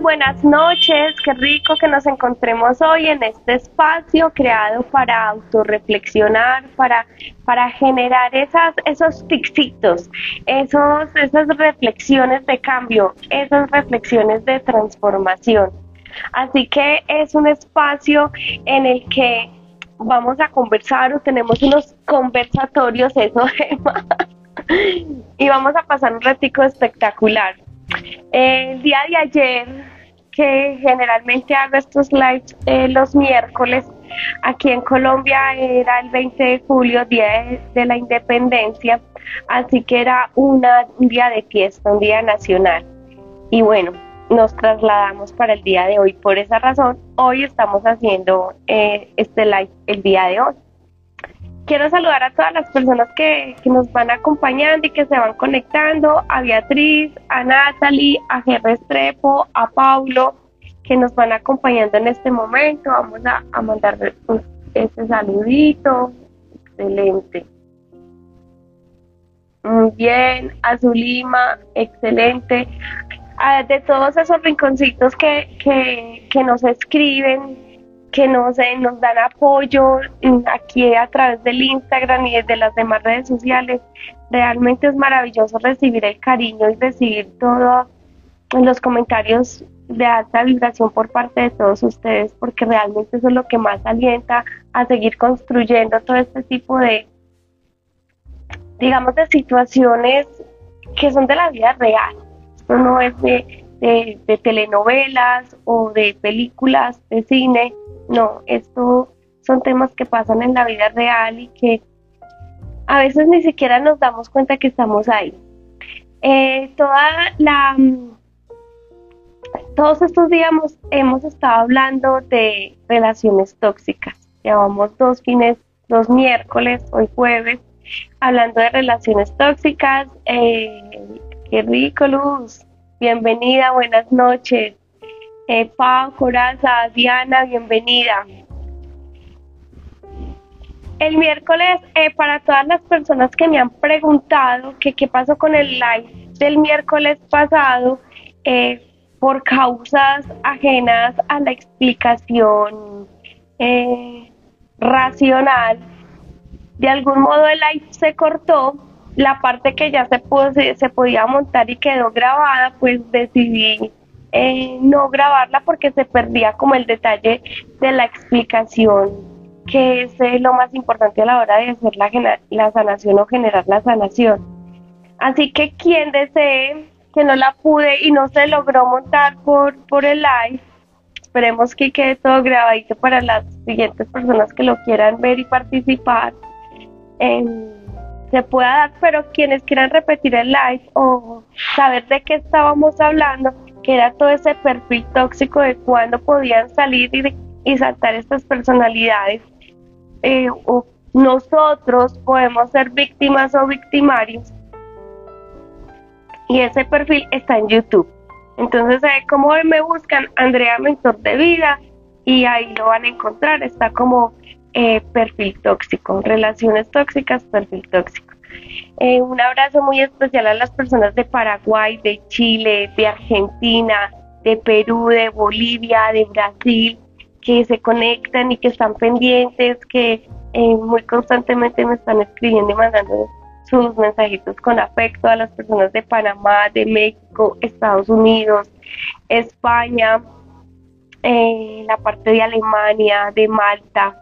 Buenas noches, qué rico que nos encontremos hoy en este espacio creado para autorreflexionar, para, para generar esas, esos tixitos, esos, esas reflexiones de cambio, esas reflexiones de transformación. Así que es un espacio en el que vamos a conversar o tenemos unos conversatorios, eso y vamos a pasar un ratico espectacular. El día de ayer, que generalmente hago estos lives eh, los miércoles, aquí en Colombia era el 20 de julio, Día de, la Independencia, así que era un día de fiesta, un día nacional. Y bueno, nos trasladamos para el día de hoy. Por esa razón, hoy estamos haciendo eh, este live el día de hoy. Quiero saludar a todas las personas que, que, nos van acompañando y que se van conectando, a Beatriz, a Natalie, a Jerry Estrepo, a Paulo, que nos van acompañando en este momento. Vamos a, a mandar este saludito. Excelente. Muy bien, a Zulima, excelente. de todos esos rinconcitos que, que, que nos escriben, que nos, nos dan apoyo aquí a través del Instagram y de las demás redes sociales. Realmente es maravilloso recibir el cariño y recibir todo en los comentarios de alta vibración por parte de todos ustedes, porque realmente eso es lo que más alienta a seguir construyendo todo este tipo de, digamos, de situaciones que son de la vida real. Esto no es de, de telenovelas o de películas de cine, no, esto son temas que pasan en la vida real y que a veces ni siquiera nos damos cuenta que estamos ahí. Eh, toda la, todos estos días hemos, estado hablando de relaciones tóxicas. Llevamos dos fines, dos miércoles, hoy jueves, hablando de relaciones tóxicas. Eh, qué rico, Luz. Bienvenida, buenas noches. Pau, Coraza, Diana, bienvenida. El miércoles, eh, para todas las personas que me han preguntado que qué pasó con el live del miércoles pasado, eh, por causas ajenas a la explicación eh, racional, de algún modo el live se cortó, la parte que ya se, pudo, se podía montar y quedó grabada, pues decidí eh, no grabarla porque se perdía como el detalle de la explicación, que es eh, lo más importante a la hora de hacer la, la sanación o generar la sanación. Así que quien desee que no la pude y no se logró montar por, por el live, esperemos que quede todo grabadito para las siguientes personas que lo quieran ver y participar. Em, se pueda dar, pero quienes quieran repetir el live o saber de qué estábamos hablando, que era todo ese perfil tóxico de cuándo podían salir y, saltar estas personalidades. Eh, o nosotros podemos ser víctimas o victimarios. Y ese perfil está en YouTube. Entonces, eh, como me buscan Andrea Mentor de Vida y ahí lo van a encontrar. Está como eh, perfil tóxico, relaciones tóxicas, perfil tóxico. Eh, un abrazo muy especial a las personas de Paraguay, de Chile, de Argentina, de Perú, de Bolivia, de Brasil, que se conectan y que están pendientes, que eh, muy constantemente me están escribiendo y mandando sus mensajitos con afecto a las personas de Panamá, de México, Estados Unidos, España, eh, la parte de Alemania, de Malta,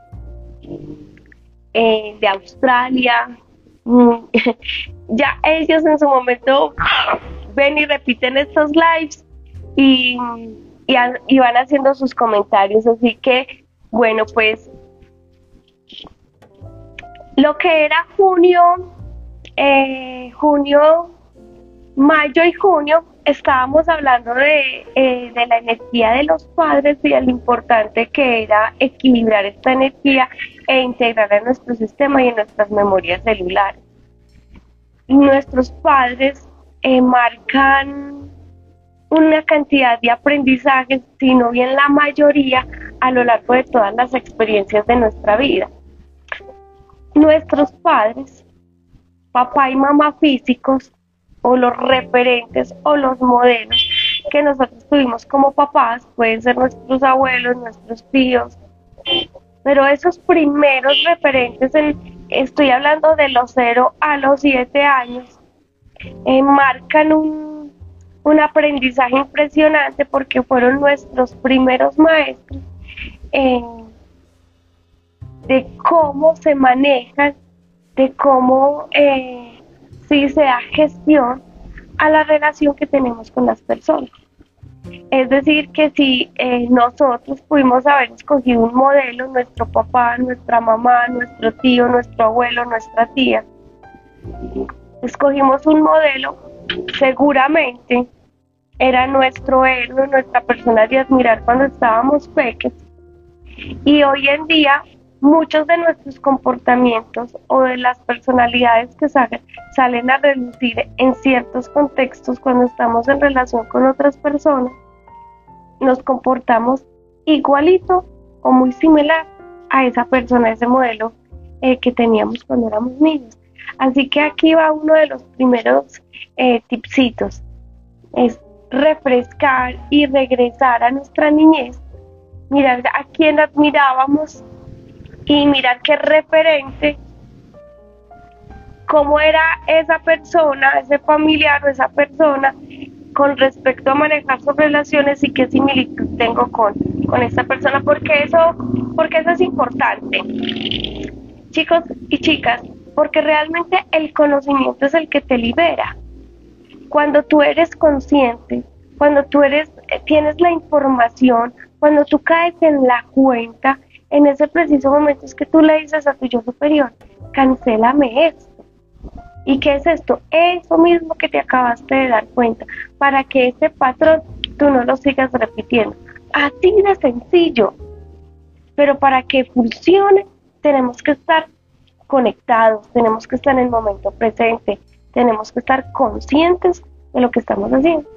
de Australia, ya ellos en su momento ven y repiten estos lives y, y, van haciendo sus comentarios. Así que, bueno, pues lo que era junio, eh, junio, mayo y junio, estábamos hablando de, eh, de, la energía de los padres y de lo importante que era equilibrar esta energía e integrarla en nuestro sistema y en nuestras memorias celulares. Nuestros padres eh, marcan una cantidad de aprendizajes, sino bien la mayoría, a lo largo de todas las experiencias de nuestra vida. Nuestros padres, papá y mamá físicos, o los referentes o los modelos que nosotros tuvimos como papás, pueden ser nuestros abuelos, nuestros tíos, pero esos primeros referentes, estoy hablando de los 0 a los 7 años, eh, marcan un, un aprendizaje impresionante porque fueron nuestros primeros maestros de cómo se manejan, de cómo eh, sí se da gestión a la relación que tenemos con las personas. Es decir, que si eh, nosotros pudimos haber escogido un modelo, nuestro papá, nuestra mamá, nuestro tío, nuestro abuelo, nuestra tía, escogimos un modelo, seguramente era nuestro héroe, nuestra persona de admirar cuando estábamos pequeños. Y hoy en día muchos de nuestros comportamientos o de las personalidades que salen, salen a relucir en ciertos contextos cuando estamos en relación con otras personas, nos comportamos igualito o muy similar a esa persona, ese modelo eh, que teníamos cuando éramos niños. Así que aquí va uno de los primeros eh, tipsitos, es refrescar y regresar a nuestra niñez, mirar a quién admirábamos y mirar qué referente, cómo era esa persona, ese familiar o esa persona con respecto a manejar sus relaciones y qué similitud tengo con, con esta persona, porque eso, porque eso es importante. Chicos y chicas, porque realmente el conocimiento es el que te libera. Cuando tú eres consciente, cuando tú eres, tienes la información, cuando tú caes en la cuenta, en ese preciso momento es que tú le dices a tu yo superior, cancélame esto. ¿Y qué es esto? Eso mismo que te acabaste de dar cuenta, para que ese patrón tú no lo sigas repitiendo. Así de sencillo. Pero para que funcione, tenemos que estar conectados, tenemos que estar en el momento presente, tenemos que estar conscientes de lo que estamos haciendo.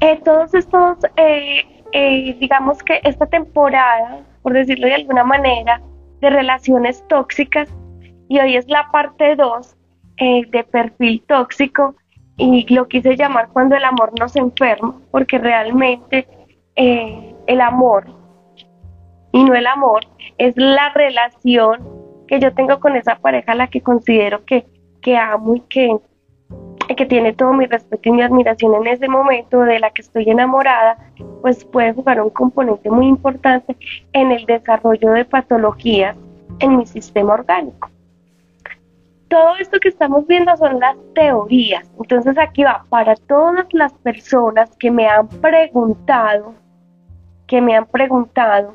Eh, todos estos eh, eh, digamos que esta temporada, por decirlo de alguna manera, de relaciones tóxicas, y hoy es la parte 2 eh, de perfil tóxico, y lo quise llamar cuando el amor nos enferma, porque realmente eh, el amor y no el amor es la relación que yo tengo con esa pareja a la que considero que, que amo y que, que tiene todo mi respeto y mi admiración en ese momento, de la que estoy enamorada, pues puede jugar un componente muy importante en el desarrollo de patologías en mi sistema orgánico. Todo esto que estamos viendo son las teorías. Entonces aquí va para todas las personas que me han preguntado, que me han preguntado.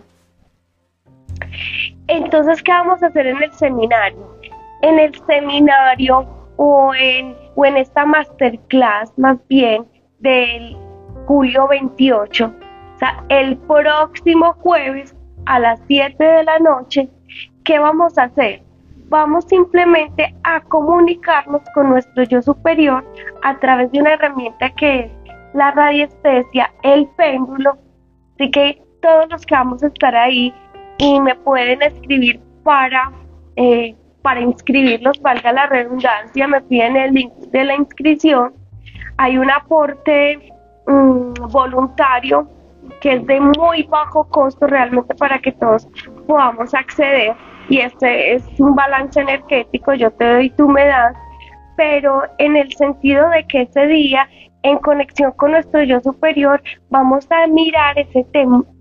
Entonces, ¿qué vamos a hacer en el seminario? En el seminario o en o en esta masterclass más bien del julio 28, o sea, el próximo jueves a las 7 de la noche, ¿qué vamos a hacer? Vamos simplemente a comunicarnos con nuestro yo superior a través de una herramienta que es la radiestesia, el péndulo. Así que todos los que vamos a estar ahí y me pueden escribir para eh, para inscribirlos, valga la redundancia, me piden el link de la inscripción. Hay un aporte mm, voluntario que es de muy bajo costo realmente para que todos podamos acceder y este es un balance energético, yo te doy, tú me pero en el sentido de que ese día en conexión con nuestro yo superior, vamos a mirar ese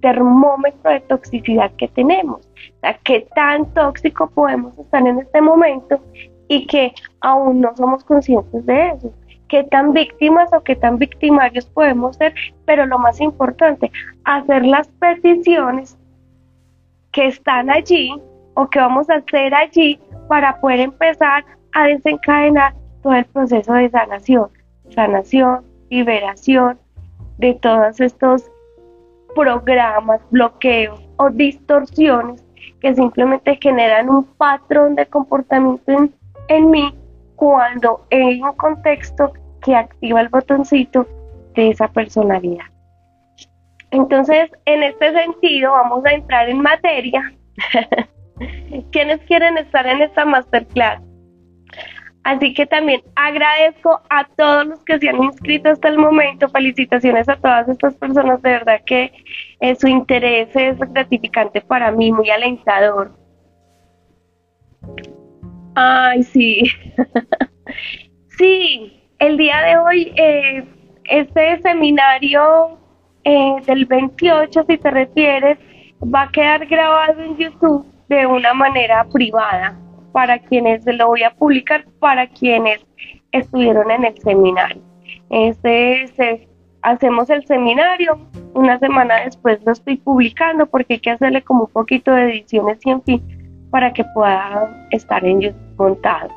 termómetro de toxicidad que tenemos. O sea, qué tan tóxico podemos estar en este momento y que aún no somos conscientes de eso. Qué tan víctimas o qué tan victimarios podemos ser, pero lo más importante, hacer las peticiones que están allí o que vamos a hacer allí para poder empezar a desencadenar todo el proceso de sanación sanación, liberación de todos estos programas, bloqueos o distorsiones que simplemente generan un patrón de comportamiento en, mí cuando hay un contexto que activa el botoncito de esa personalidad. Entonces, en este sentido, vamos a entrar en materia. ¿Quiénes quieren estar en esta masterclass? Así que también agradezco a todos los que se han inscrito hasta el momento. Felicitaciones a todas estas personas. De verdad que eh, su interés es gratificante para mí, muy alentador. Ay, sí. sí, el día de hoy, eh, este seminario eh, del 28, si te refieres, va a quedar grabado en YouTube de una manera privada para quienes lo voy a publicar, para quienes estuvieron en el seminario. Este, hacemos el seminario, una semana después lo estoy publicando porque hay que hacerle como un poquito de ediciones y en fin, para que pueda estar en YouTube montado.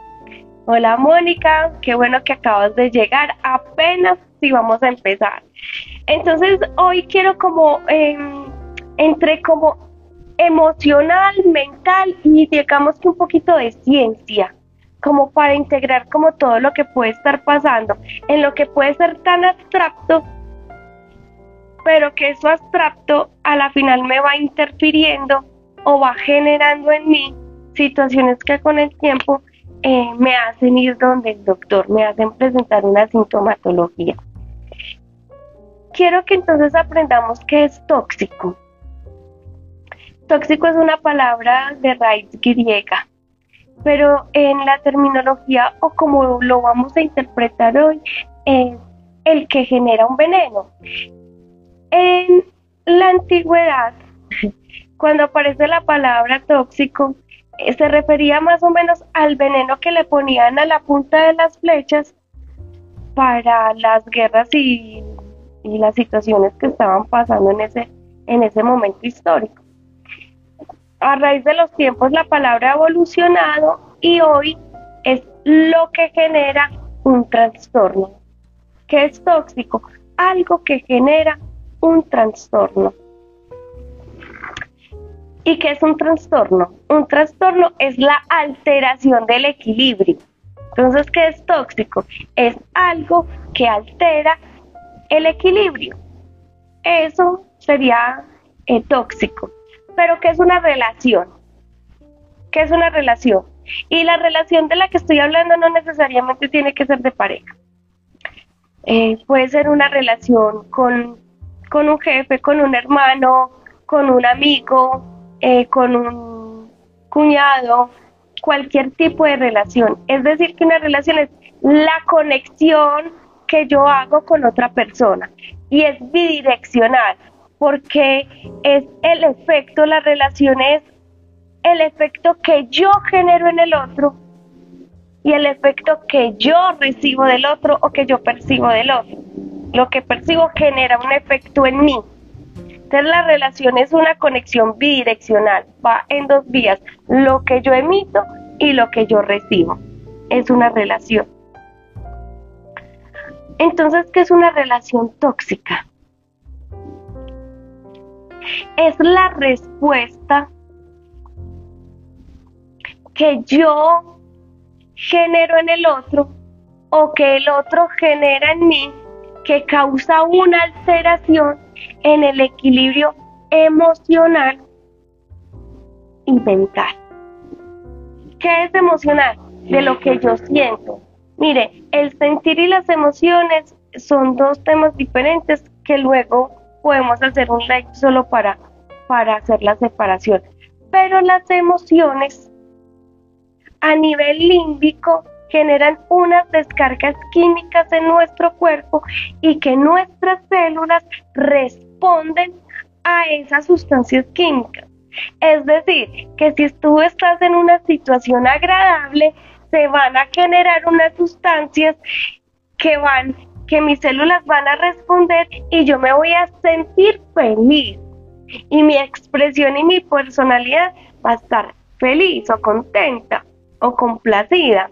Hola Mónica, qué bueno que acabas de llegar, apenas si vamos a empezar. Entonces hoy quiero como, em, entre como emocional, mental y digamos que un poquito de ciencia, como para integrar como todo lo que puede estar pasando, en lo que puede ser tan abstracto, pero que eso abstracto a la final me va interfiriendo o va generando en mí situaciones que con el tiempo eh, me hacen ir donde el doctor, me hacen presentar una sintomatología. Quiero que entonces aprendamos qué es tóxico. Tóxico es una palabra de raíz griega, pero en la terminología o como lo vamos a interpretar hoy es el que genera un veneno. En la antigüedad, cuando aparece la palabra tóxico, eh, se refería más o menos al veneno que le ponían a la punta de las flechas para las guerras y, las situaciones que estaban pasando en ese, en ese momento histórico a raíz de los tiempos la palabra ha evolucionado y hoy es lo que genera un trastorno. ¿Qué es tóxico? Algo que genera un trastorno. ¿Y qué es un trastorno? Un trastorno es la alteración del equilibrio. Entonces, ¿qué es tóxico? Es algo que altera el equilibrio. Eso sería eh, tóxico pero ¿qué es una relación? ¿Qué es una relación? Y la relación de la que estoy hablando no necesariamente tiene que ser de pareja. Eh, puede ser una relación con, con, un jefe, con un hermano, con un amigo, eh, con un cuñado, cualquier tipo de relación. Es decir, que una relación es la conexión que yo hago con otra persona y es bidireccional porque es el efecto, la relación es el efecto que yo genero en el otro y el efecto que yo recibo del otro o que yo percibo del otro. Lo que percibo genera un efecto en mí. Entonces la relación es una conexión bidireccional, va en dos vías, lo que yo emito y lo que yo recibo. Es una relación. Entonces, ¿qué es una relación tóxica? Es la respuesta que yo genero en el otro o que el otro genera en mí que causa una alteración en el equilibrio emocional y mental. ¿Qué es emocional? De lo que yo siento. Mire, el sentir y las emociones son dos temas diferentes que luego podemos hacer un like solo para, para hacer la separación. Pero las emociones a nivel límbico generan unas descargas químicas en nuestro cuerpo y que nuestras células responden a esas sustancias químicas. Es decir, que si tú estás en una situación agradable, se van a generar unas sustancias que van que mis células van a responder y yo me voy a sentir feliz. Y mi expresión y mi personalidad va a estar feliz o contenta o complacida.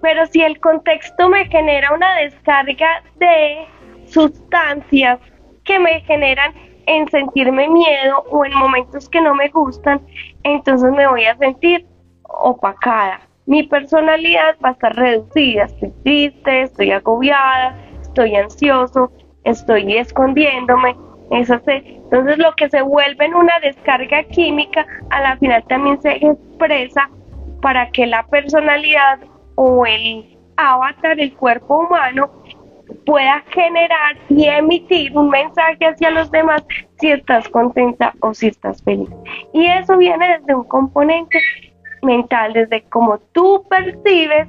Pero si el contexto me genera una descarga de sustancias que me generan en sentirme miedo o en momentos que no me gustan, entonces me voy a sentir opacada mi personalidad va a estar reducida, estoy triste, estoy agobiada, estoy ansioso, estoy escondiéndome, eso entonces lo que se vuelve en una descarga química, a la final también se expresa para que la personalidad o el avatar, el cuerpo humano, pueda generar y emitir un mensaje hacia los demás si estás contenta o si estás feliz. Y eso viene desde un componente mental, desde cómo tú percibes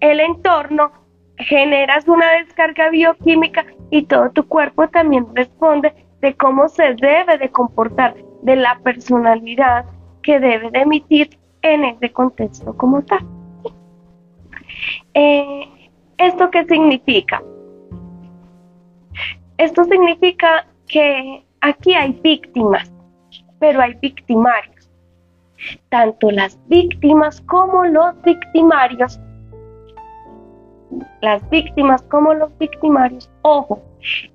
el entorno, generas una descarga bioquímica y todo tu cuerpo también responde de cómo se debe de comportar, de la personalidad que debe de emitir en ese contexto como tal. Eh, ¿Esto qué significa? Esto significa que aquí hay víctimas, pero hay victimarios. Tanto las víctimas como los victimarios, las víctimas como los victimarios, ojo,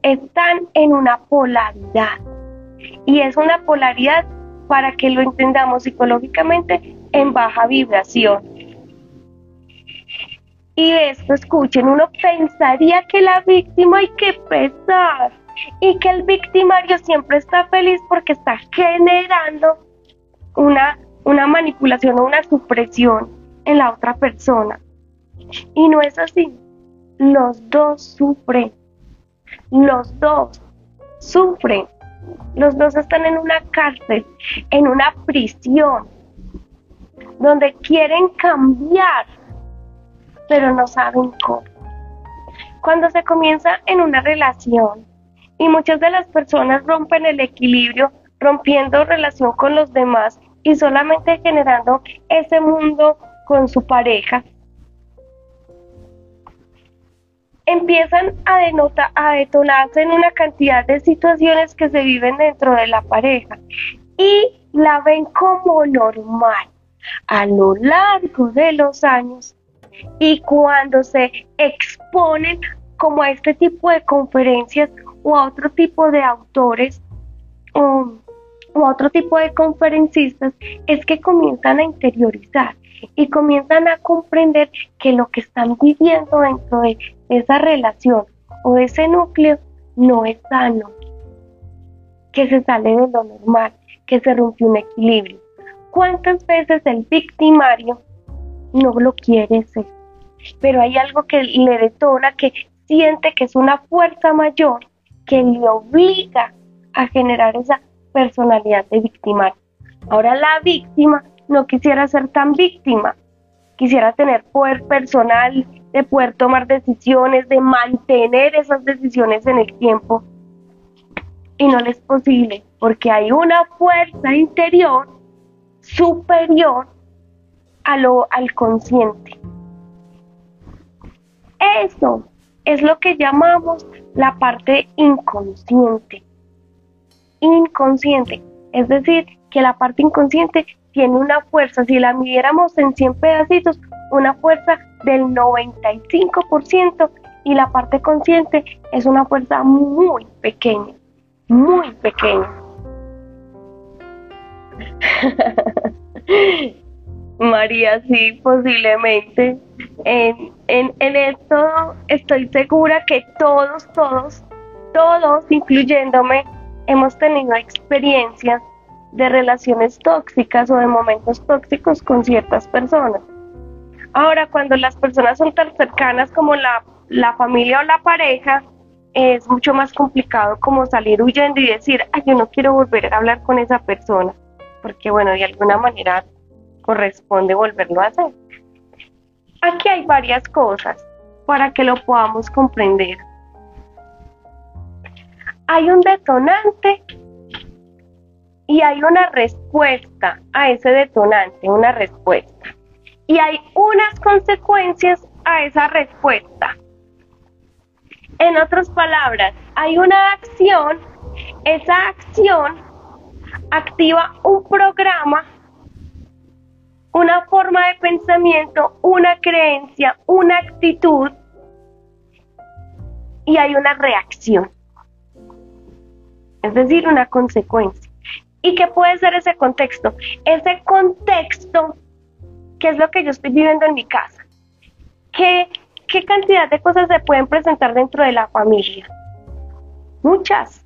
están en una polaridad. Y es una polaridad para que lo entendamos psicológicamente en baja vibración. Y esto, escuchen, uno pensaría que la víctima hay que pesar y que el victimario siempre está feliz porque está generando una, una manipulación o una supresión en la otra persona. Y no es así. Los dos sufren. Los dos sufren. Los dos están en una cárcel, en una prisión, donde quieren cambiar, pero no saben cómo. Cuando se comienza en una relación y muchas de las personas rompen el equilibrio, rompiendo relación con los demás y solamente generando ese mundo con su pareja, empiezan a, denota, a detonarse en una cantidad de situaciones que se viven dentro de la pareja y la ven como normal a lo largo de los años. Y cuando se exponen como a este tipo de conferencias o a otro tipo de autores o, a otro tipo de conferencistas es que comienzan a interiorizar y comienzan a comprender que lo que están viviendo dentro de esa relación o ese núcleo no es sano, que se sale de lo normal, que se rompe un equilibrio. ¿Cuántas veces el victimario no lo quiere ser? Pero hay algo que le detona, que siente que es una fuerza mayor que le obliga a generar esa personalidad de victimario. Ahora la víctima no quisiera ser tan víctima, quisiera tener poder personal, de poder tomar decisiones, de mantener esas decisiones en el tiempo. Y no les es posible, porque hay una fuerza interior superior a lo, al consciente. Eso es lo que llamamos la parte inconsciente. Inconsciente. Es decir, que la parte inconsciente tiene una fuerza, si la midiéramos en 100 pedacitos, una fuerza del 95% y la parte consciente es una fuerza muy pequeña, muy pequeña. María, sí, posiblemente. En, en, en esto estoy segura que todos, todos, todos, incluyéndome, hemos tenido experiencias de relaciones tóxicas o de momentos tóxicos con ciertas personas. Ahora, cuando las personas son tan cercanas como la, la familia o la pareja, es mucho más complicado como salir huyendo y decir, ay, yo no quiero volver a hablar con esa persona, porque bueno, de alguna manera corresponde volverlo a hacer. Aquí hay varias cosas para que lo podamos comprender. Hay un detonante y hay una respuesta a ese detonante, una respuesta. Y hay unas consecuencias a esa respuesta. En otras palabras, hay una acción, esa acción activa un programa, una forma de pensamiento, una creencia, una actitud y hay una reacción. Es decir, una consecuencia. ¿Y qué puede ser ese contexto? Ese contexto, ¿qué es lo que yo estoy viviendo en mi casa? ¿Qué, qué cantidad de cosas se pueden presentar dentro de la familia? Muchas.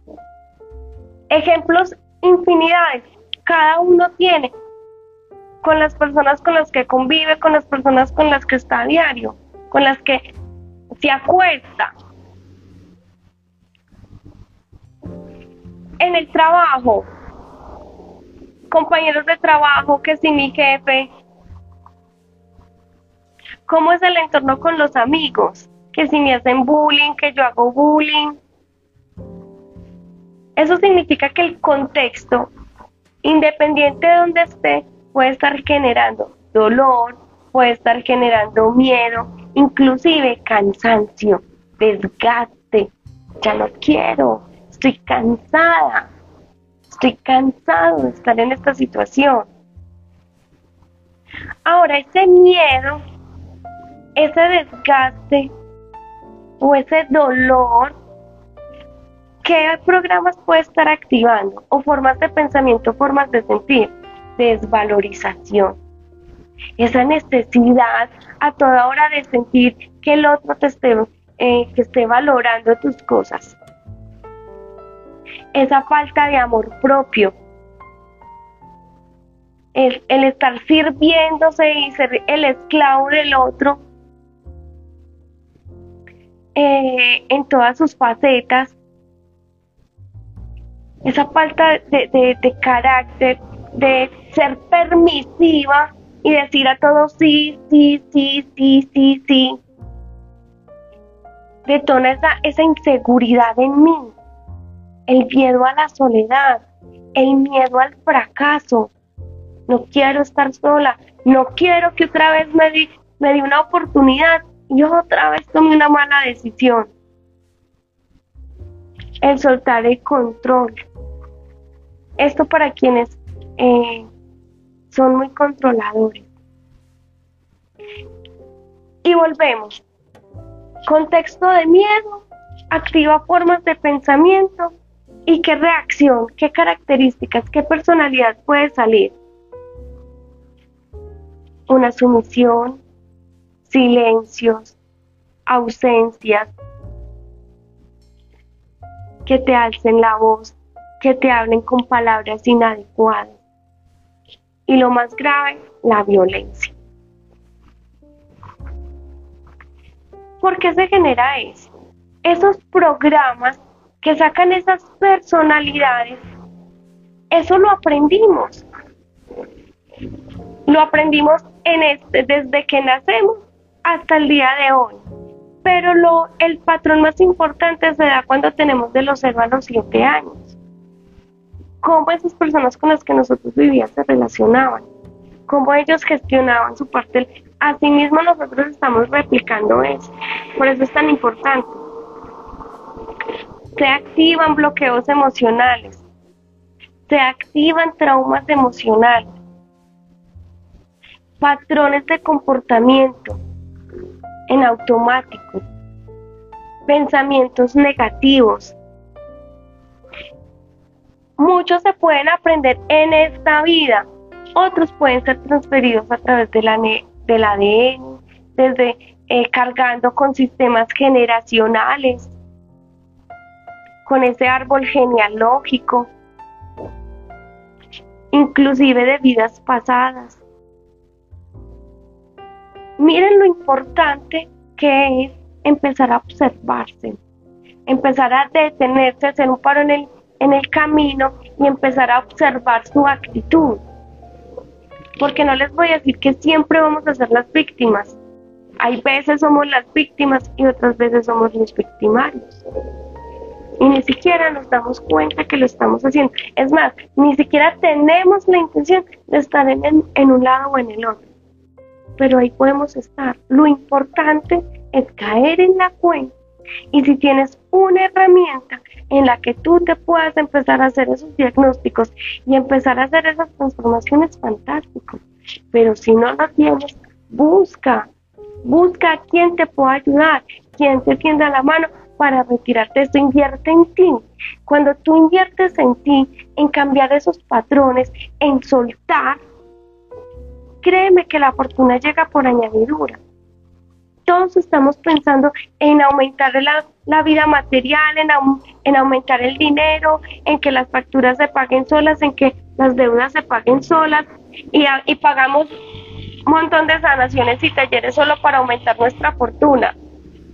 Ejemplos, infinidades. Cada uno tiene. con las personas con las que convive, con las personas con las que está a diario, con las que se acuesta. En el trabajo, compañeros de trabajo, que si mi jefe, cómo es el entorno con los amigos, que si me hacen bullying, que yo hago bullying. Eso significa que el contexto, independiente de donde esté, puede estar generando dolor, puede estar generando miedo, inclusive cansancio, desgaste. Ya no quiero, estoy cansada, estoy cansado de estar en esta situación. Ahora, ese miedo, ese desgaste o ese dolor, ¿qué programas puede estar activando? O formas de pensamiento, formas de sentir desvalorización. Esa necesidad a toda hora de sentir que el otro te esté, eh, que esté valorando tus cosas. Esa falta de amor propio. El, el estar sirviéndose y ser el esclavo del otro eh, en todas sus facetas. Esa falta de, carácter, de ser permisiva y decir a todos sí, sí, sí, sí, sí, sí. Detona esa inseguridad en mí, el miedo a la soledad, el miedo al fracaso. No quiero estar sola, no quiero que otra vez me di, me una oportunidad y otra vez tomé una mala decisión. El soltar el control. Esto para quienes eh, son muy controladores. Y volvemos. Contexto de miedo, activa formas de pensamiento y qué reacción, qué características, qué personalidad puede salir. Una sumisión, silencios, ausencias, que te alcen la voz, que te hablen con palabras inadecuadas y lo más grave, la violencia. ¿Por qué se genera eso? Esos programas que sacan esas personalidades, eso lo aprendimos. Lo aprendimos en este, desde que nacemos hasta el día de hoy. Pero lo, el patrón más importante se da cuando tenemos de los 0 a los 7 años cómo esas personas con las que nosotros vivíamos se relacionaban, cómo ellos gestionaban su parte. Asimismo nosotros estamos replicando eso, por eso es tan importante. Se activan bloqueos emocionales, se activan traumas emocionales, patrones de comportamiento en automático, pensamientos negativos, Muchos se pueden aprender en esta vida, otros pueden ser transferidos a través de la, del ADN, desde eh, cargando con sistemas generacionales, con ese árbol genealógico, inclusive de vidas pasadas. Miren lo importante que es empezar a observarse, empezar a detenerse, hacer un paro en el en el camino y empezar a observar su actitud. Porque no les voy a decir que siempre vamos a ser las víctimas. Hay veces somos las víctimas y otras veces somos los victimarios. Y ni siquiera nos damos cuenta que lo estamos haciendo. Es más, ni siquiera tenemos la intención de estar en, en un lado o en el otro. Pero ahí podemos estar. Lo importante es caer en la cuenta y si tienes una herramienta en la que tú te puedas empezar a hacer esos diagnósticos y empezar a hacer esas transformaciones fantásticas. Pero si no lo tienes, busca, busca a quien te pueda ayudar, quien te tienda la mano para retirarte esto, invierte en ti. Cuando tú inviertes en ti, en cambiar esos patrones, en soltar, créeme que la fortuna llega por añadidura todos estamos pensando en aumentar la, vida material, en, en aumentar el dinero, en que las facturas se paguen solas, en que las deudas se paguen solas, y, y pagamos un montón de sanaciones y talleres solo para aumentar nuestra fortuna.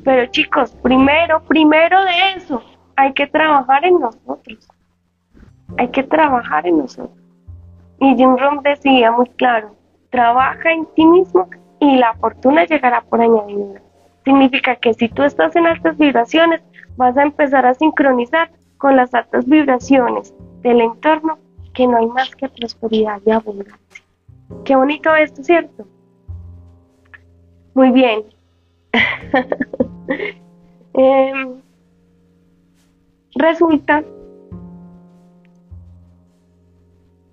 Pero chicos, primero, primero de eso, hay que trabajar en nosotros. Hay que trabajar en nosotros. Y Jim Rohn decía muy claro, trabaja en ti mismo y la fortuna llegará por añadidura. Significa que si tú estás en altas vibraciones, vas a empezar a sincronizar con las altas vibraciones del entorno, que no hay más que prosperidad y abundancia. Qué bonito esto, ¿cierto? Muy bien. Em, resulta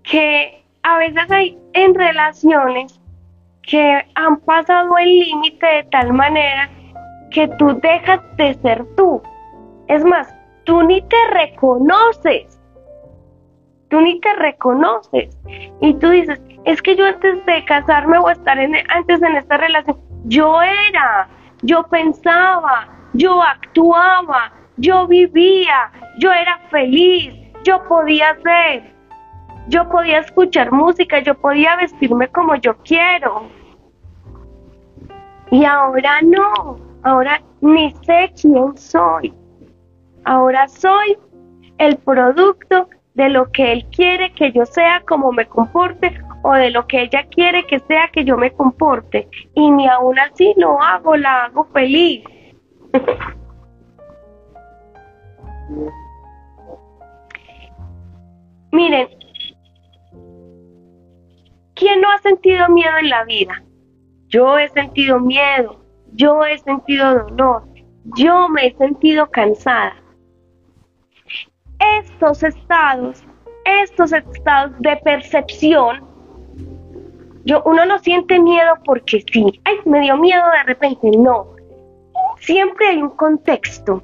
que a veces hay en relaciones que han pasado el límite de tal manera que tú dejas de ser tú. Es más, tú ni te reconoces. Tú ni te reconoces. Y tú dices, es que yo antes de casarme o estar antes en esta relación, yo era, yo pensaba, yo actuaba, yo vivía, yo era feliz, yo podía ser, yo podía escuchar música, yo podía vestirme como yo quiero. Y ahora no, ahora ni sé quién soy. Ahora soy el producto de lo que él quiere que yo sea, como me comporte, o de lo que ella quiere que sea que yo me comporte. Y ni aún así lo hago, la hago feliz. Miren, ¿quién no ha sentido miedo en la vida? Yo he sentido miedo, yo he sentido dolor, yo me he sentido cansada. Estos estados, estos estados de percepción, yo, uno no siente miedo porque sí, ay, me dio miedo de repente, no. Siempre hay un contexto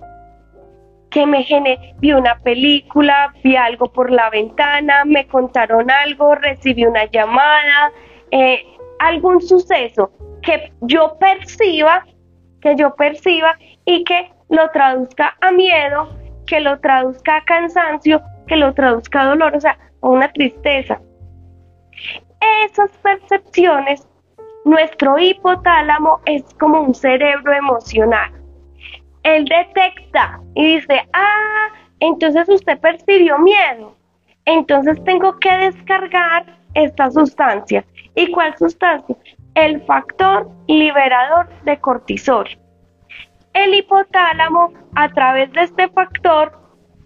que me generó, vi una película, vi algo por la ventana, me contaron algo, recibí una llamada, eh, algún suceso que yo perciba, que yo perciba y que lo traduzca a miedo, que lo traduzca a cansancio, que lo traduzca a dolor, o sea, a una tristeza. Esas percepciones, nuestro hipotálamo es como un cerebro emocional. Él detecta y dice, ah, entonces usted percibió miedo, entonces tengo que descargar esta sustancia. ¿Y cuál sustancia? El factor liberador de cortisol. El hipotálamo, a través de este factor,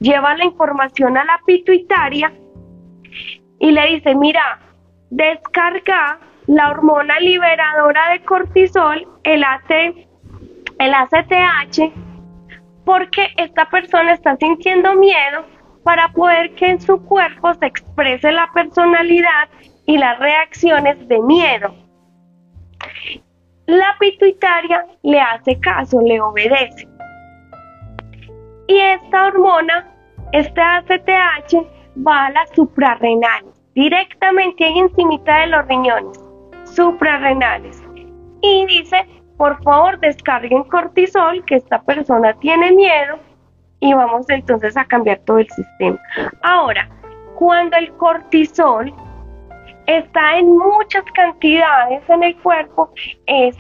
lleva la información a la pituitaria y le dice, mira, descarga la hormona liberadora de cortisol, el, el ACTH, porque esta persona está sintiendo miedo para poder que en su cuerpo se exprese la personalidad y las reacciones de miedo. La pituitaria le hace caso, le obedece. Y esta hormona, este ACTH, va a la suprarrenal, directamente ahí encima de los riñones, suprarrenales. Y dice, por favor, descarguen cortisol, que esta persona tiene miedo, y vamos entonces a cambiar todo el sistema. Ahora, cuando el cortisol está en muchas cantidades en el cuerpo, es,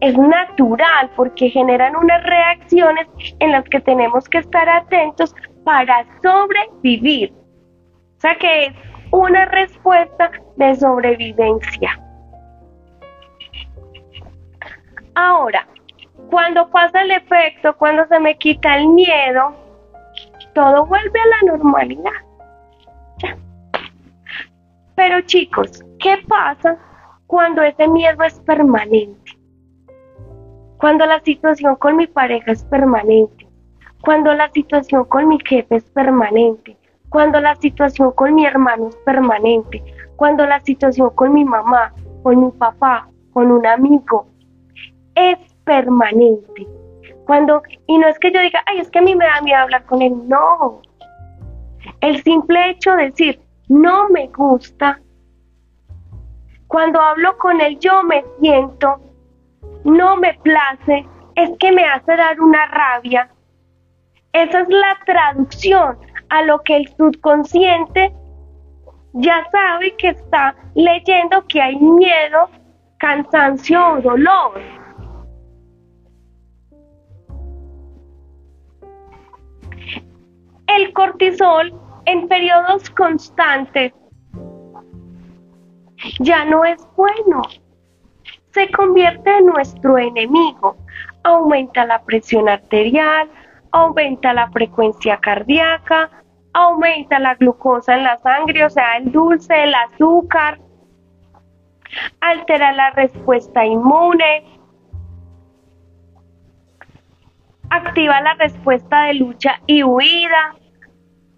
es natural porque generan unas reacciones en las que tenemos que estar atentos para sobrevivir. O sea que es una respuesta de sobrevivencia. Ahora, cuando pasa el efecto, cuando se me quita el miedo, todo vuelve a la normalidad. Chicos, ¿qué pasa cuando ese miedo es permanente? Cuando la situación con mi pareja es permanente, cuando la situación con mi jefe es permanente, cuando la situación con mi hermano es permanente, cuando la situación con mi mamá, con mi papá, con un amigo es permanente. Cuando, y no es que yo diga, ay, es que a mí me da miedo hablar con él, no. El simple hecho de decir, no me gusta. Cuando hablo con él yo me siento, no me place, es que me hace dar una rabia. Esa es la traducción a lo que el subconsciente ya sabe que está leyendo que hay miedo, cansancio o dolor. El cortisol en periodos constantes ya no es bueno. Se convierte en nuestro enemigo. Aumenta la presión arterial, aumenta la frecuencia cardíaca, aumenta la glucosa en la sangre, o sea, el dulce, el azúcar, altera la respuesta inmune, activa la respuesta de lucha y huida,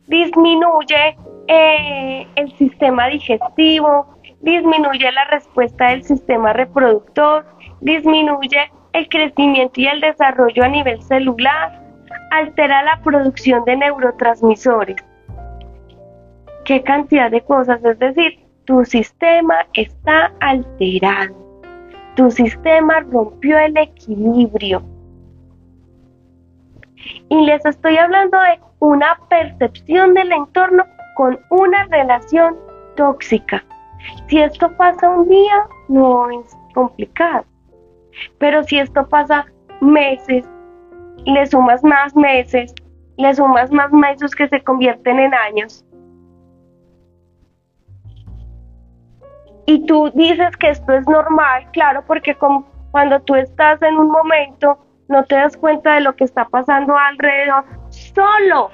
disminuye eh, el sistema digestivo, disminuye la respuesta del sistema reproductor, disminuye el crecimiento y el desarrollo a nivel celular, altera la producción de neurotransmisores. ¿Qué cantidad de cosas? Es decir, tu sistema está alterado. Tu sistema rompió el equilibrio. Y les estoy hablando de una percepción del entorno con una relación tóxica. Si esto pasa un día, no es complicado. Pero si esto pasa meses, le sumas más meses, le sumas más meses que se convierten en años. Y tú dices que esto es normal, claro, porque cuando tú estás en un momento, no te das cuenta de lo que está pasando alrededor. Solo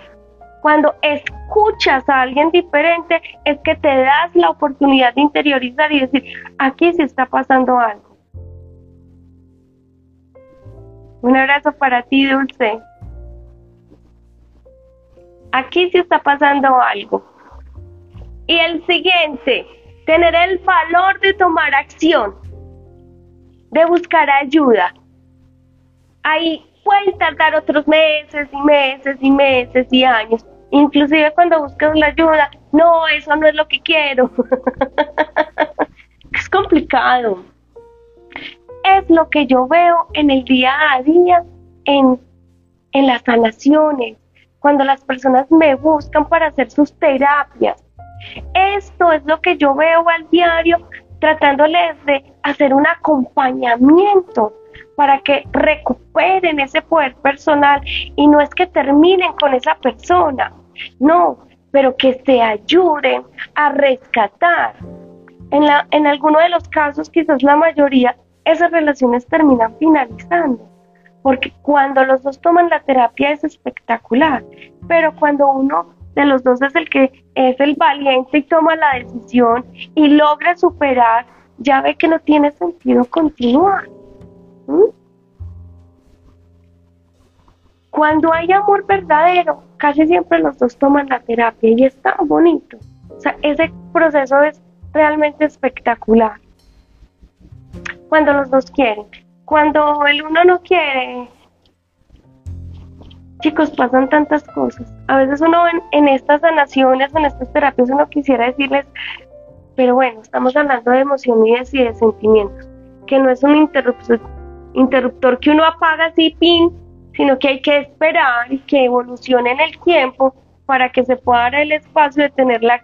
cuando escuchas a alguien diferente es que te das la oportunidad de interiorizar y decir, aquí sí está pasando algo. Un abrazo para ti, Dulce. Aquí sí está pasando algo. Y el siguiente, tener el valor de tomar acción, de buscar ayuda. Ahí pueden tardar otros meses y meses y meses y años. Inclusive cuando buscas la ayuda, no, eso no es lo que quiero. es complicado es lo que yo veo en el día a día, en, en las sanaciones, cuando las personas me buscan para hacer sus terapias. Esto es lo que yo veo al diario tratándoles de hacer un acompañamiento para que recuperen ese poder personal y no es que terminen con esa persona, no, pero que se ayuden a rescatar. En, la, en alguno de los casos, quizás la mayoría, esas relaciones terminan finalizando. Porque cuando los dos toman la terapia es espectacular, pero cuando uno de los dos es el que es el valiente y toma la decisión y logra superar, ya ve que no tiene sentido continuar. Cuando hay amor verdadero, casi siempre los dos toman la terapia y es tan bonito. O sea, ese proceso es realmente espectacular cuando los dos quieren. Cuando el uno no quiere, chicos, pasan tantas cosas. A veces uno en, estas sanaciones, en estas terapias, uno quisiera decirles, pero bueno, estamos hablando de emociones y de sentimientos, que no es un interruptor, interruptor que uno apaga así, pin, sino que hay que esperar y que evolucione en el tiempo para que se pueda dar el espacio de tener la,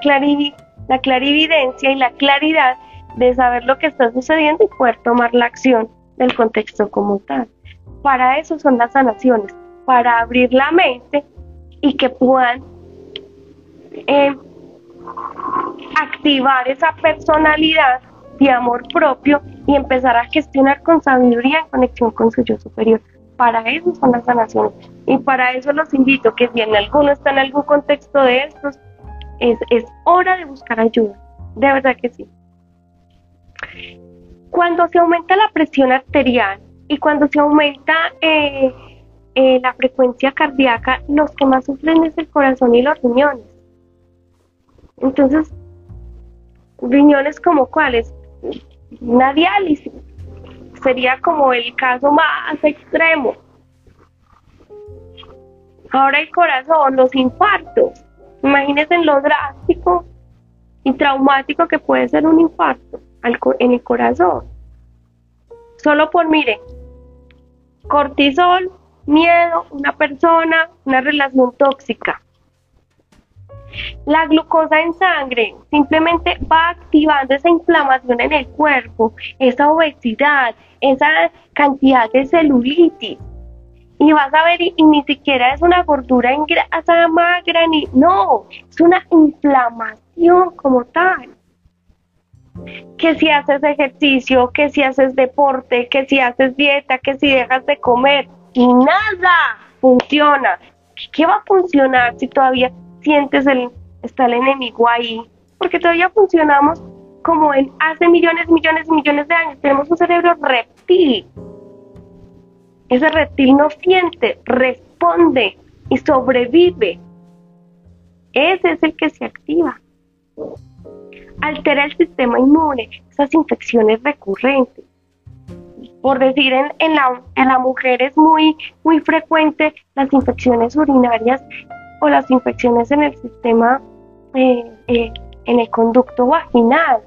la clarividencia y la claridad de saber lo que está sucediendo y poder tomar la acción del contexto como tal. Para eso son las sanaciones, para abrir la mente y que puedan eh, activar esa personalidad de amor propio y empezar a gestionar con sabiduría en conexión con su yo superior. Para eso son las sanaciones. Y para eso los invito que si en alguno está en algún contexto de estos, es, es hora de buscar ayuda. De verdad que sí. Cuando se aumenta la presión arterial y cuando se aumenta eh, eh, la frecuencia cardíaca, los que más sufren es el corazón y los riñones. Entonces, riñones como cuáles? Una diálisis. Sería como el caso más extremo. Ahora el corazón, los infartos. Imagínense lo drástico y traumático que puede ser un infarto en el corazón. Solo por, mire, cortisol, miedo, una persona, una relación tóxica. La glucosa en sangre simplemente va activando esa inflamación en el cuerpo, esa obesidad, esa cantidad de celulitis. Y vas a ver, y, ni siquiera es una gordura en grasa magra, ni no, es una inflamación como tal. Que si haces ejercicio, que si haces deporte, que si haces dieta, que si dejas de comer, y nada funciona. ¿Qué va a funcionar si todavía sientes el, está el enemigo ahí? Porque todavía funcionamos como en hace millones, millones, millones de años. Tenemos un cerebro reptil. Ese reptil no siente, responde y sobrevive. Ese es el que se activa. Altera el sistema inmune, esas infecciones recurrentes por decir, en, en, la, en la mujer es muy, muy frecuente las infecciones urinarias o las infecciones en el sistema, eh, eh, en el conducto vaginal.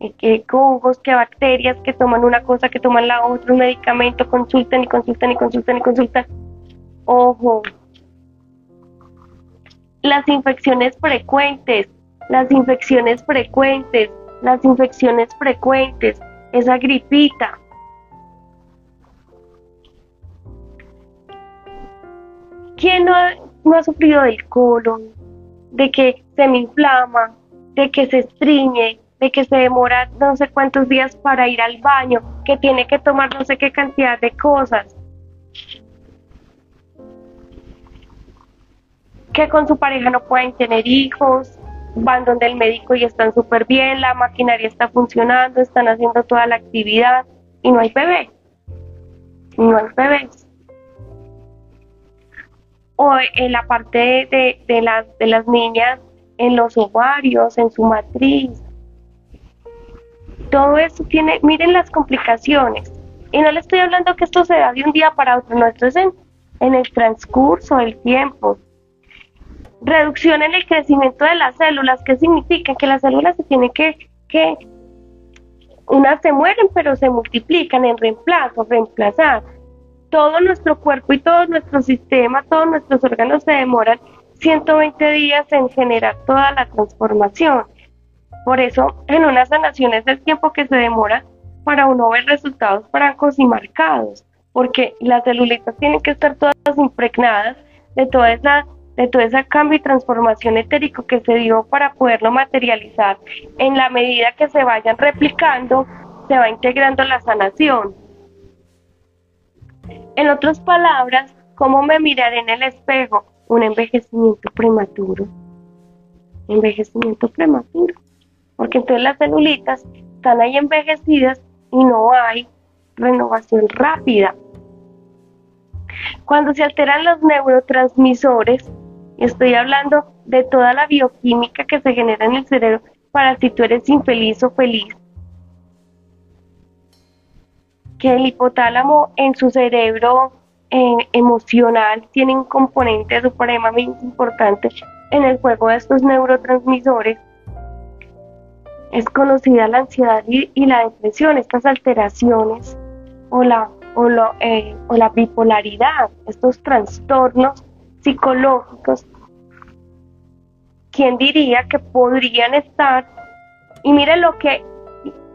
Eh, que hongos, que bacterias, que toman una cosa, que toman la otra, un medicamento, consultan y consultan y consultan y consultan. Ojo. Las infecciones frecuentes, las infecciones frecuentes, las infecciones frecuentes, esa gripita, ¿Quién no ha, sufrido del colon? De que se me inflama, de que se estriñe, de que se demora no sé cuántos días para ir al baño, que tiene que tomar no sé qué cantidad de cosas. Que con su pareja no pueden tener hijos, van donde el médico y están súper bien, la maquinaria está funcionando, están haciendo toda la actividad y no hay bebé. No hay bebés o en la parte de, las, de las niñas, en los ovarios, en su matriz. Todo eso tiene, miren las complicaciones. Y no le estoy hablando que esto se da de un día para otro, no, esto es en, en el transcurso del tiempo. Reducción en el crecimiento de las células, ¿qué significa? Que las células se tienen que, que, unas se mueren pero se multiplican en reemplazo, reemplazar todo nuestro cuerpo y todo nuestro sistema, todos nuestros órganos se demoran 120 días en generar toda la transformación. Por eso, en una sanación es el tiempo que se demora para uno ver resultados francos y marcados, porque las celulitas tienen que estar todas impregnadas de toda esa de todo ese cambio y transformación etérico que se dio para poderlo materializar. En la medida que se vayan replicando, se va integrando la sanación. En otras palabras, ¿cómo me miraré en el espejo? Un envejecimiento prematuro. Envejecimiento prematuro. Porque entonces las celulitas están ahí envejecidas y no hay renovación rápida. Cuando se alteran los neurotransmisores, estoy hablando de toda la bioquímica que se genera en el cerebro para si tú eres infeliz o feliz, que el hipotálamo en su cerebro eh, emocional tiene un componente supremamente importante en el juego de estos neurotransmisores. Es conocida la ansiedad y, la depresión, estas alteraciones o la, o, eh, o la bipolaridad, estos trastornos psicológicos. ¿Quién diría que podrían estar? Y mire lo que,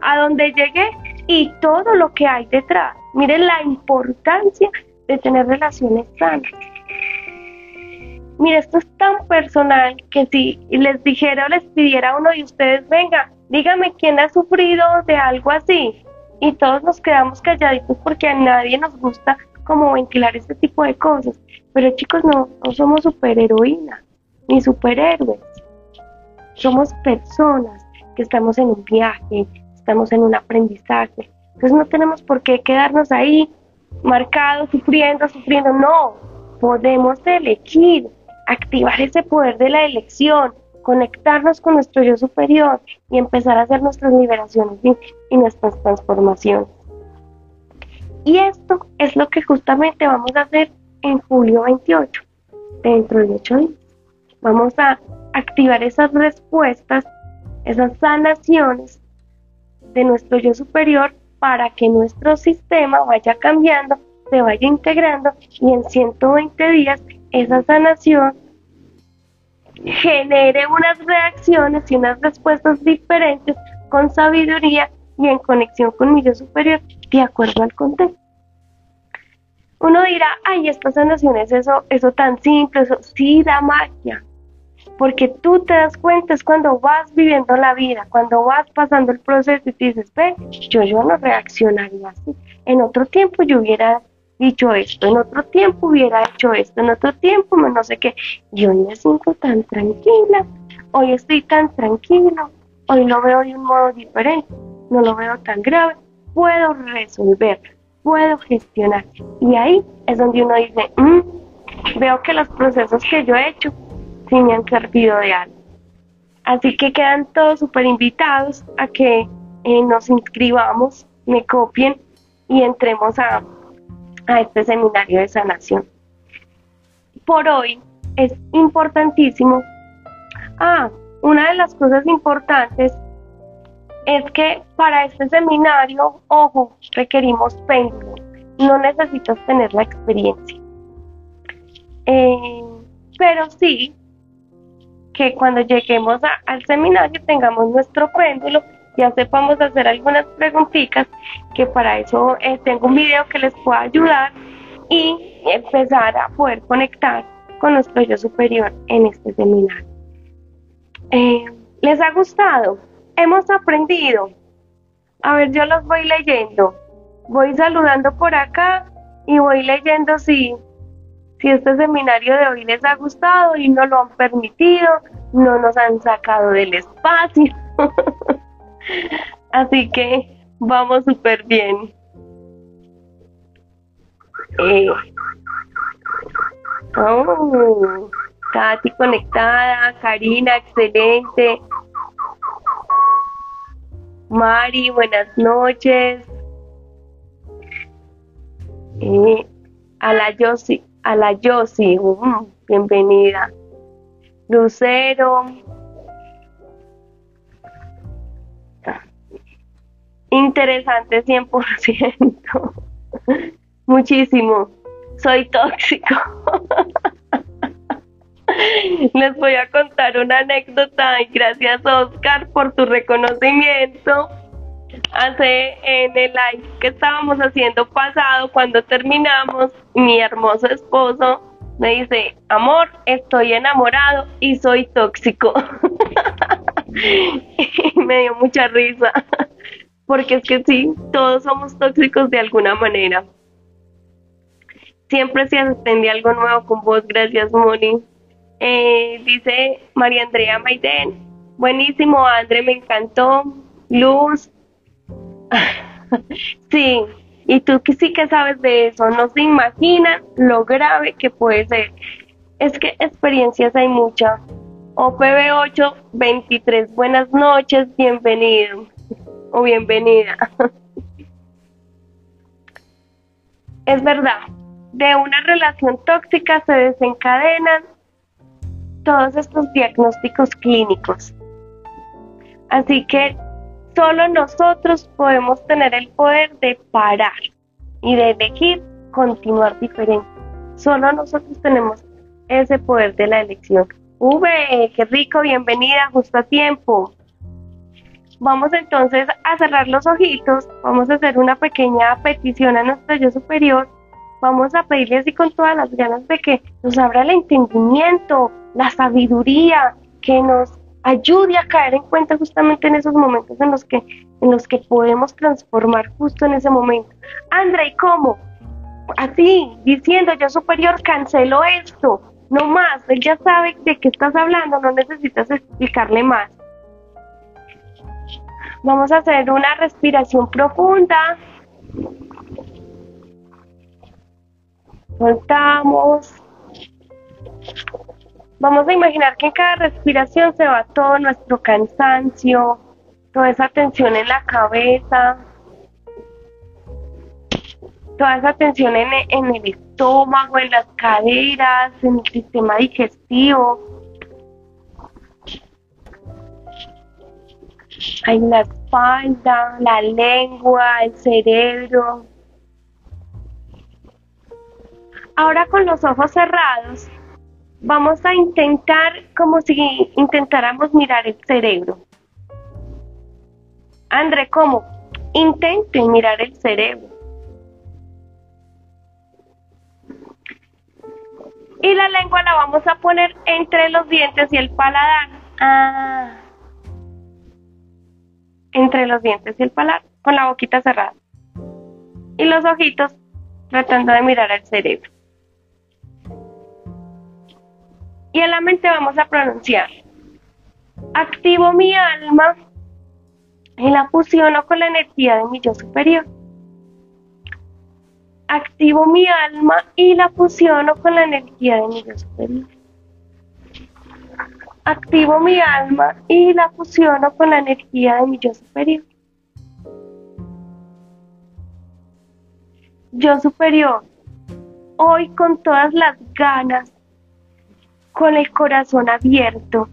a donde llegué y todo lo que hay detrás. Miren la importancia de tener relaciones sanas. Mire, esto es tan personal que si les dijera o les pidiera a uno de ustedes, venga, dígame quién ha sufrido de algo así. Y todos nos quedamos calladitos porque a nadie nos gusta como ventilar este tipo de cosas. Pero chicos, no, no somos superheroínas ni superhéroes. Somos personas que estamos en un viaje, estamos en un aprendizaje. Entonces no tenemos por qué quedarnos ahí marcados, sufriendo, sufriendo. No, podemos elegir, activar ese poder de la elección, conectarnos con nuestro yo superior y empezar a hacer nuestras liberaciones y, nuestras transformaciones. Y esto es lo que justamente vamos a hacer en julio 28, dentro de 8 días. Vamos a activar esas respuestas, esas sanaciones de nuestro yo superior para que nuestro sistema vaya cambiando, se vaya integrando y en 120 días esa sanación genere unas reacciones y unas respuestas diferentes con sabiduría y en conexión con mi yo superior de acuerdo al contexto. Uno dirá, ay, estas sanaciones, eso, eso tan simple, eso sí da magia, porque tú te das cuenta es cuando vas viviendo la vida, cuando vas pasando el proceso y te dices, ve, yo, yo no reaccionaría así. En otro tiempo yo hubiera dicho esto, en otro tiempo hubiera hecho esto, en otro tiempo no sé qué. Y hoy me siento tan tranquila, hoy estoy tan tranquilo, hoy lo veo de un modo diferente, no lo veo tan grave, puedo resolver, puedo gestionar. Y ahí es donde uno dice, mm, veo que los procesos que yo he hecho sí me han servido de algo. Así que quedan todos súper invitados a que eh, nos inscribamos, me copien y entremos a, a este seminario de sanación. Por hoy es importantísimo. Ah, una de las cosas importantes es que para este seminario, ojo, requerimos péndulo. No necesitas tener la experiencia. Eh, pero sí que cuando lleguemos al seminario tengamos nuestro péndulo, ya sepamos hacer algunas preguntitas, que para eso eh, tengo un video que les pueda ayudar y empezar a poder conectar con nuestro yo superior en este seminario. Eh, ¿Les ha gustado? ¿Hemos aprendido? A ver, yo los voy leyendo. Voy saludando por acá y voy leyendo si si este seminario de hoy les ha gustado y no lo han permitido, no nos han sacado del espacio. Así que vamos súper bien. Eh, oh, Katy conectada, Karina, excelente. Mari, buenas noches. Eh, a la Yossi, a la Yossi, uh, bienvenida. Lucero. Interesante 100%. Muchísimo. Soy tóxico. Les voy a contar una anécdota y gracias Oscar por tu reconocimiento. Hace en el live que estábamos haciendo pasado, cuando terminamos, mi hermoso esposo me dice, amor, estoy enamorado y soy tóxico. y me dio mucha risa, porque es que sí, todos somos tóxicos de alguna manera. Siempre se aprende algo nuevo con vos, gracias Moni. Eh, dice María Andrea Maiden, buenísimo André, me encantó. Luz, sí, y tú que sí que sabes de eso, no se imaginan lo grave que puede ser. Es que experiencias hay muchas. OPB8 23, buenas noches, bienvenido o bienvenida. es verdad, de una relación tóxica se desencadenan todos estos diagnósticos clínicos. Así que Solo nosotros podemos tener el poder de parar y de elegir continuar diferente. Solo nosotros tenemos ese poder de la elección. V, qué rico, bienvenida, justo a tiempo. Vamos entonces a cerrar los ojitos, vamos a hacer una pequeña petición a nuestro yo superior, vamos a pedirle así con todas las ganas de que nos abra el entendimiento, la sabiduría, que nos ayude a caer en cuenta justamente en esos momentos en los que, en los que podemos transformar justo en ese momento. André, ¿cómo? Así, diciendo yo superior, cancelo esto, no más, él ya sabe de qué estás hablando, no necesitas explicarle más. Vamos a hacer una respiración profunda. Soltamos. Vamos a imaginar que en cada respiración se va todo nuestro cansancio, toda esa tensión en la cabeza, toda esa tensión en, el estómago, en las caderas, en el sistema digestivo. En la espalda, la lengua, el cerebro. Ahora con los ojos cerrados, Vamos a intentar como si intentáramos mirar el cerebro. André, ¿cómo? Intenten mirar el cerebro. Y la lengua la vamos a poner entre los dientes y el paladar. Ah. Entre los dientes y el paladar, con la boquita cerrada. Y los ojitos tratando de mirar al cerebro. Y en la mente vamos a pronunciar. Activo mi alma y la fusiono con la energía de mi yo superior. Activo mi alma y la fusiono con la energía de mi yo superior. Activo mi alma y la fusiono con la energía de mi yo superior. Yo superior, hoy con todas las ganas, con el corazón abierto,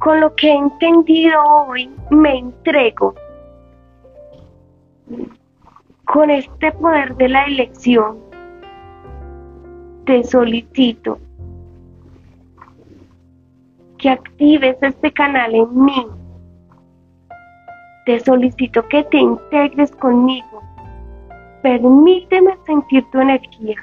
con lo que he entendido hoy, me entrego. Con este poder de la elección, te solicito que actives este canal en mí. Te solicito que te integres conmigo. Permíteme sentir tu energía.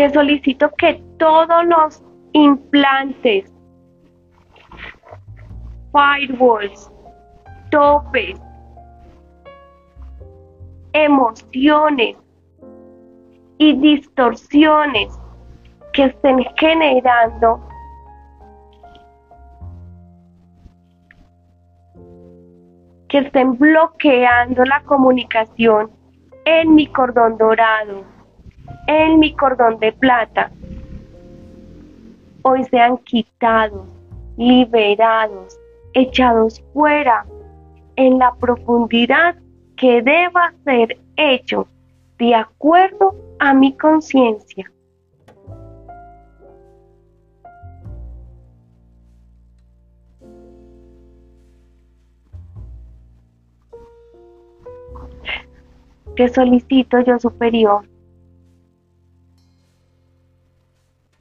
Te solicito que todos los implantes, firewalls, topes, emociones y distorsiones que estén generando que estén bloqueando la comunicación en mi cordón dorado en mi cordón de plata. Hoy sean quitados, liberados, echados fuera en la profundidad que deba ser hecho de acuerdo a mi conciencia. Te solicito yo superior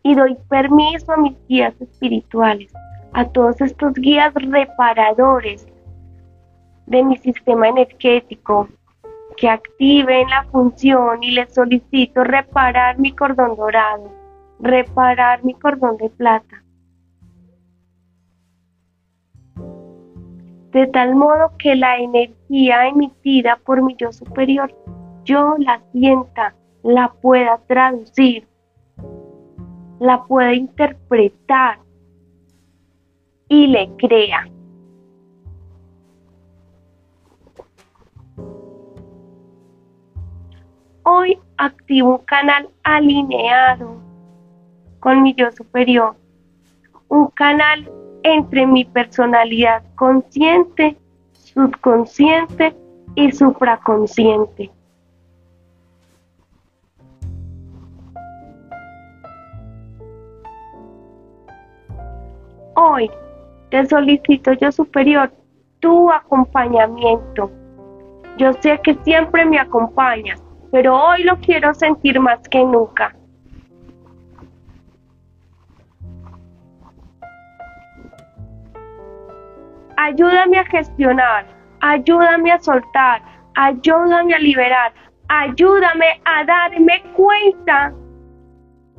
y doy permiso a mis guías espirituales, a todos estos guías reparadores de mi sistema energético, que activen la función y les solicito reparar mi cordón dorado, reparar mi cordón de plata. De tal modo que la energía emitida por mi yo superior, yo la sienta, la pueda traducir la puede interpretar y le crea. Hoy activo un canal alineado con mi yo superior, un canal entre mi personalidad consciente, subconsciente y supraconsciente. Hoy te solicito yo superior tu acompañamiento. Yo sé que siempre me acompañas, pero hoy lo quiero sentir más que nunca. Ayúdame a gestionar, ayúdame a soltar, ayúdame a liberar, ayúdame a darme cuenta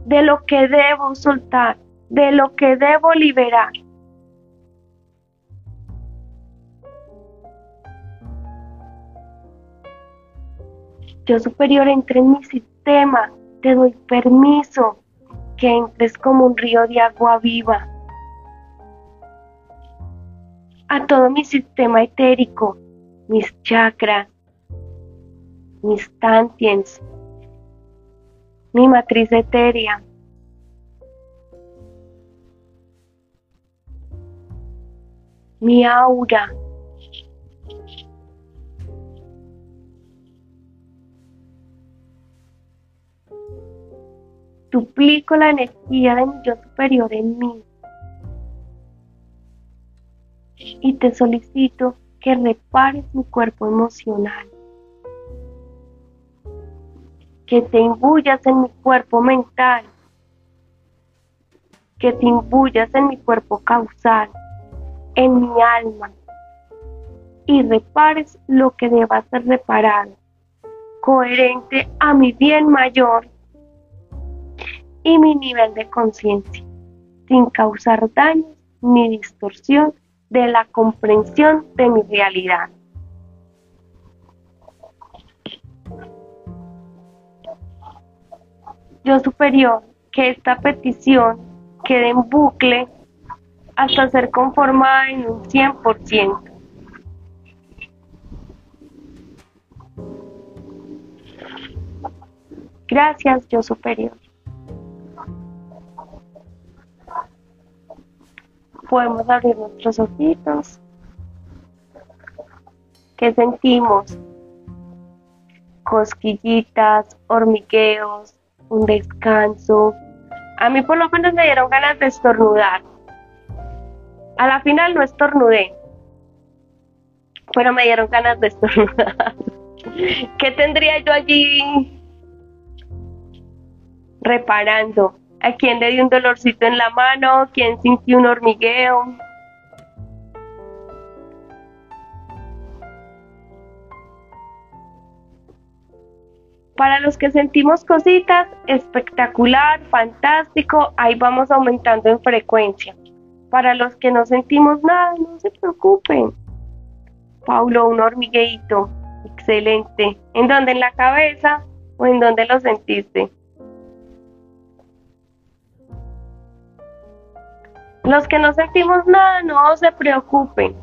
de lo que debo soltar de lo que debo liberar. Yo superior entre en mi sistema, te doy permiso que entres como un río de agua viva a todo mi sistema etérico, mis chakras, mis tantiens, mi matriz etérea, mi aura. Duplico la energía de mi yo superior en mí. Y te solicito que repares mi cuerpo emocional. que te imbuyas en mi cuerpo mental, que te imbuyas en mi cuerpo causal, en mi alma, y repares lo que deba ser reparado, coherente a mi bien mayor y mi nivel de conciencia, sin causar daños ni distorsión de la comprensión de mi realidad. Yo superior, que esta petición quede en bucle hasta ser conformada en un 100%. Gracias, yo superior. Podemos abrir nuestros ojitos. ¿Qué sentimos? Cosquillitas, hormigueos, un descanso. A mí por lo menos me dieron ganas de estornudar. A la final no estornudé, pero me dieron ganas de estornudar. ¿Qué tendría yo allí reparando. ¿A quién le dio un dolorcito en la mano? ¿Quién sintió un hormigueo? Para los que sentimos cositas, espectacular, fantástico, ahí vamos aumentando en frecuencia. Para los que no sentimos nada, no se preocupen. Paulo, un hormigueito, excelente. ¿En dónde? ¿En la cabeza o en dónde lo sentiste? Los que no sentimos nada, no se preocupen,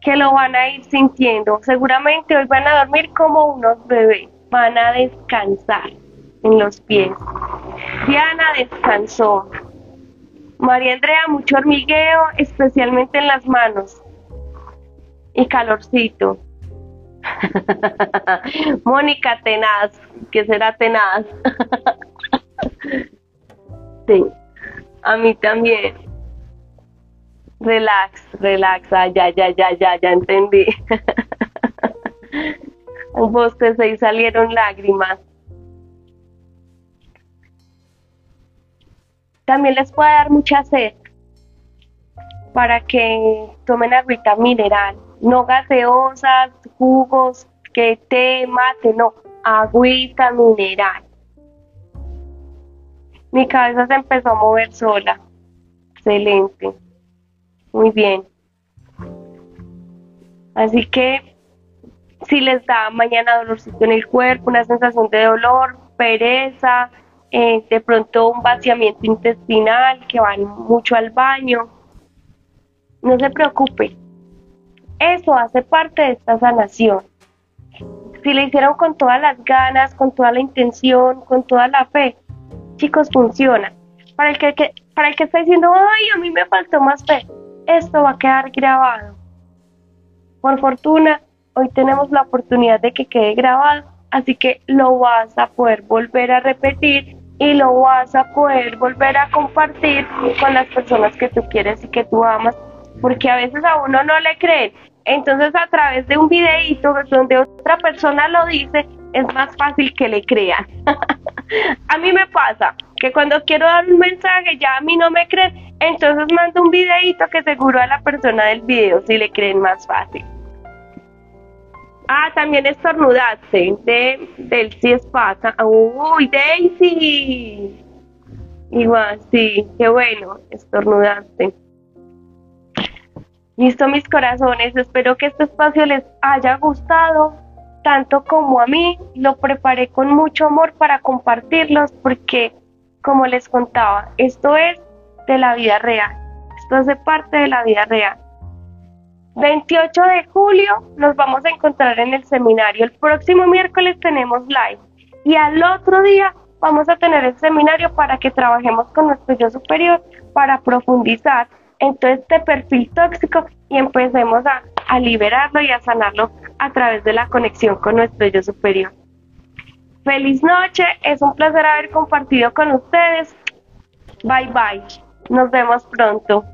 que lo van a ir sintiendo. Seguramente hoy van a dormir como unos bebés, van a descansar en los pies. Diana descansó. María Andrea, mucho hormigueo, especialmente en las manos. Y calorcito. Mónica tenaz, que será tenaz. sí. A mí también. Relax, relax, ah, ya, ya, ya, ya, ya entendí. Un bostecé y salieron lágrimas. También les puede dar mucha sed para que tomen agüita mineral, no gaseosas, jugos, que té, mate, no, agüita mineral. Mi cabeza se empezó a mover sola. Excelente. Muy bien. Así que si les da mañana dolorcito en el cuerpo, una sensación de dolor, pereza, eh, de pronto un vaciamiento intestinal, que van mucho al baño, no se preocupe. Eso hace parte de esta sanación. Si le hicieron con todas las ganas, con toda la intención, con toda la fe, chicos, funciona. Para el que, para el que está diciendo, ay, a mí me faltó más fe, esto va a quedar grabado. Por fortuna, hoy tenemos la oportunidad de que quede grabado, así que lo vas a poder volver a repetir y lo vas a poder volver a compartir con las personas que tú quieres y que tú amas, porque a veces a uno no le creen. Entonces a través de un videíto donde otra persona lo dice, es más fácil que le crean. a mí me pasa que cuando quiero dar un mensaje ya a mí no me creen, entonces mando un videito que seguro a la persona del video si le creen más fácil. Ah, también estornudaste de del si es pasa. Uy, Daisy. Igual, sí, qué bueno, estornudaste. Listo, mis corazones, espero que este espacio les haya gustado tanto como a mí, lo preparé con mucho amor para compartirlos porque, como les contaba, esto es de la vida real, esto hace parte de la vida real. 28 de julio nos vamos a encontrar en el seminario, el próximo miércoles tenemos live y al otro día vamos a tener el seminario para que trabajemos con nuestro yo superior para profundizar en todo este perfil tóxico y empecemos a, a liberarlo y a sanarlo a través de la conexión con nuestro yo superior. Feliz noche, es un placer haber compartido con ustedes. Bye bye, nos vemos pronto.